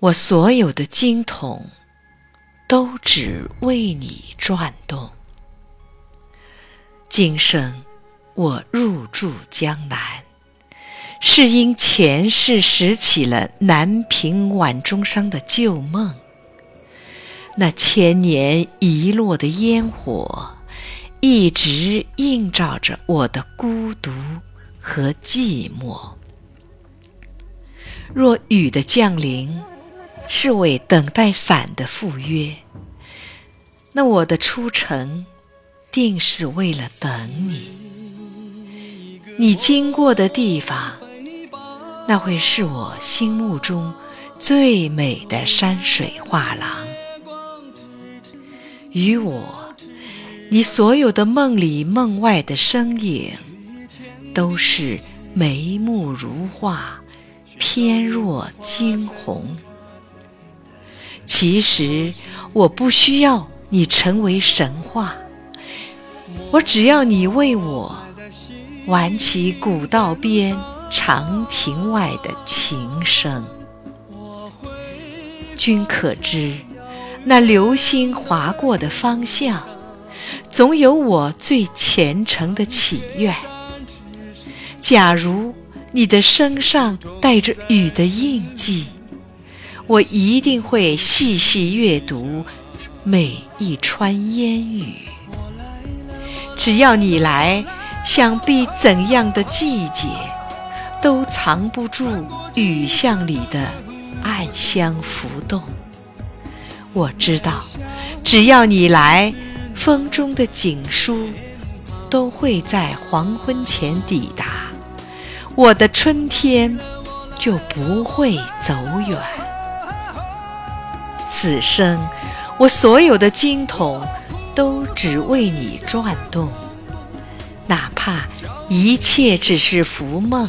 我所有的经筒都只为你转动。今生我入住江南，是因前世拾起了南屏晚钟声的旧梦。那千年遗落的烟火，一直映照着我的孤独和寂寞。若雨的降临是为等待伞的赴约，那我的出城定是为了等你。你经过的地方，那会是我心目中最美的山水画廊。与我，你所有的梦里梦外的身影，都是眉目如画，翩若惊鸿。其实我不需要你成为神话，我只要你为我挽起古道边长亭外的琴声。君可知？那流星划过的方向，总有我最虔诚的祈愿。假如你的身上带着雨的印记，我一定会细细阅读每一川烟雨。只要你来，想必怎样的季节，都藏不住雨巷里的暗香浮动。我知道，只要你来，风中的锦书都会在黄昏前抵达，我的春天就不会走远。此生，我所有的经筒都只为你转动，哪怕一切只是浮梦，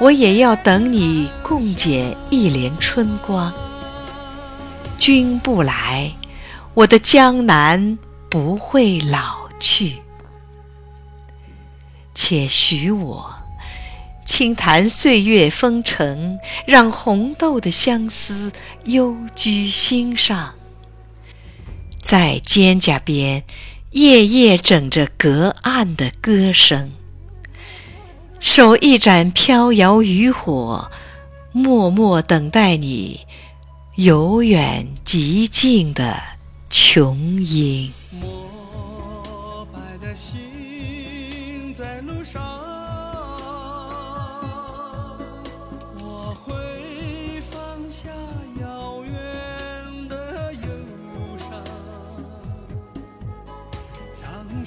我也要等你共剪一帘春光。君不来，我的江南不会老去。且许我轻弹岁月风尘，让红豆的相思幽居心上，在蒹葭边夜夜枕着隔岸的歌声，手一盏飘摇渔火，默默等待你。由远及近的琼音。膜拜的心在路上，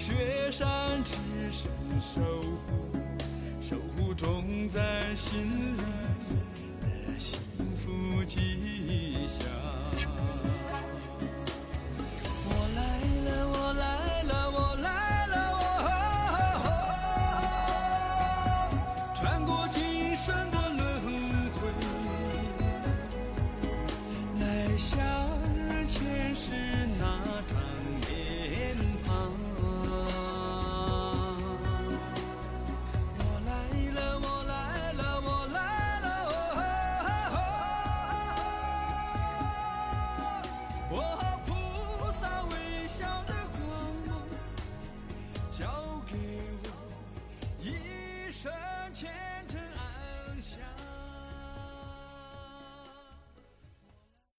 雪山之神守护，守护种在心里的幸福记忆。